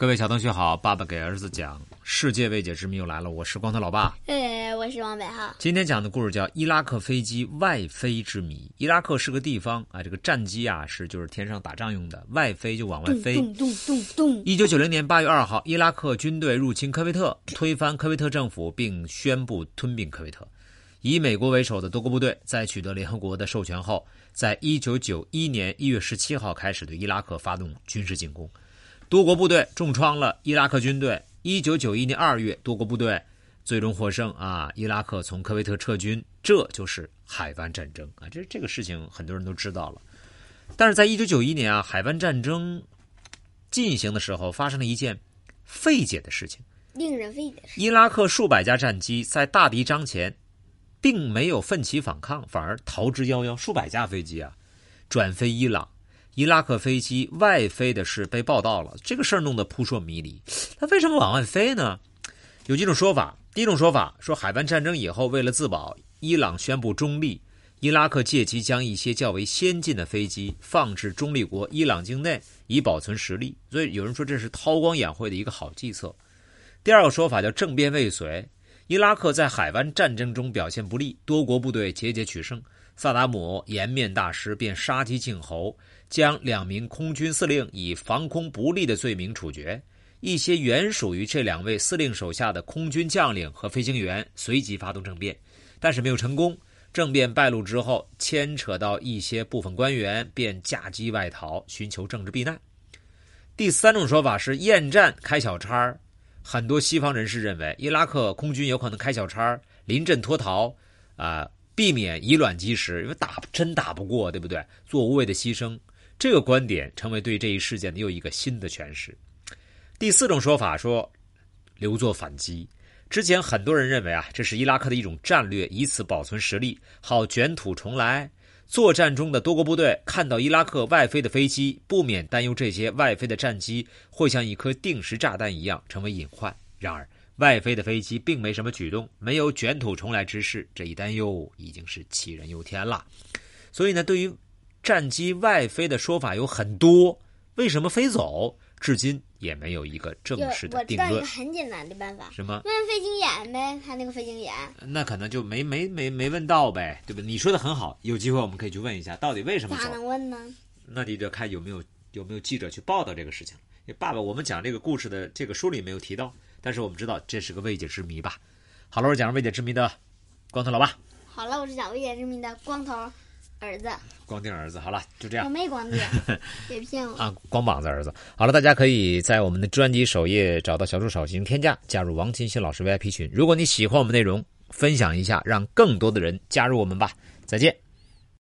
各位小同学好，爸爸给儿子讲世界未解之谜又来了，我是光头老爸。呃，我是王北浩。今天讲的故事叫伊拉克飞机外飞之谜。伊拉克是个地方啊，这个战机啊是就是天上打仗用的，外飞就往外飞。咚咚咚咚。一九九零年八月二号，伊拉克军队入侵科威特，推翻科威特政府，并宣布吞并科威特。以美国为首的多国部队在取得联合国的授权后，在一九九一年一月十七号开始对伊拉克发动军事进攻。多国部队重创了伊拉克军队。一九九一年二月，多国部队最终获胜啊！伊拉克从科威特撤军，这就是海湾战争啊！这这个事情很多人都知道了。但是在一九九一年啊，海湾战争进行的时候，发生了一件费解的事情，令人费解。伊拉克数百架战机在大敌当前，并没有奋起反抗，反而逃之夭夭。数百架飞机啊，转飞伊朗。伊拉克飞机外飞的事被报道了，这个事儿弄得扑朔迷离。它为什么往外飞呢？有几种说法。第一种说法说，海湾战争以后，为了自保，伊朗宣布中立，伊拉克借机将一些较为先进的飞机放置中立国伊朗境内，以保存实力。所以有人说这是韬光养晦的一个好计策。第二个说法叫政变未遂，伊拉克在海湾战争中表现不利，多国部队节节取胜，萨达姆颜面大失，便杀鸡儆猴。将两名空军司令以防空不利的罪名处决，一些原属于这两位司令手下的空军将领和飞行员随即发动政变，但是没有成功。政变败露之后，牵扯到一些部分官员，便驾机外逃，寻求政治避难。第三种说法是厌战开小差儿很多西方人士认为伊拉克空军有可能开小差儿临阵脱逃，啊，避免以卵击石，因为打真打不过，对不对？做无谓的牺牲。这个观点成为对这一事件的又一个新的诠释。第四种说法说，留作反击。之前很多人认为啊，这是伊拉克的一种战略，以此保存实力，好卷土重来。作战中的多国部队看到伊拉克外飞的飞机，不免担忧这些外飞的战机会像一颗定时炸弹一样成为隐患。然而，外飞的飞机并没什么举动，没有卷土重来之势，这一担忧已经是杞人忧天了。所以呢，对于。战机外飞的说法有很多，为什么飞走，至今也没有一个正式的定论。我知道一个很简单的办法，什么？问飞行员呗，他那个飞行员。那可能就没没没没问到呗，对吧？你说的很好，有机会我们可以去问一下，到底为什么走？咋能问呢？那你得看有没有有没有记者去报道这个事情。爸爸，我们讲这个故事的这个书里没有提到，但是我们知道这是个未解之谜吧？好了，我讲未解之谜的光头老爸。好了，我是讲未解之谜的光头。儿子，光腚儿子，好了，就这样。我没光腚，别骗我啊！光膀子儿子，好了，大家可以在我们的专辑首页找到小助手进行添加，加入王金星老师 VIP 群。如果你喜欢我们内容，分享一下，让更多的人加入我们吧。再见。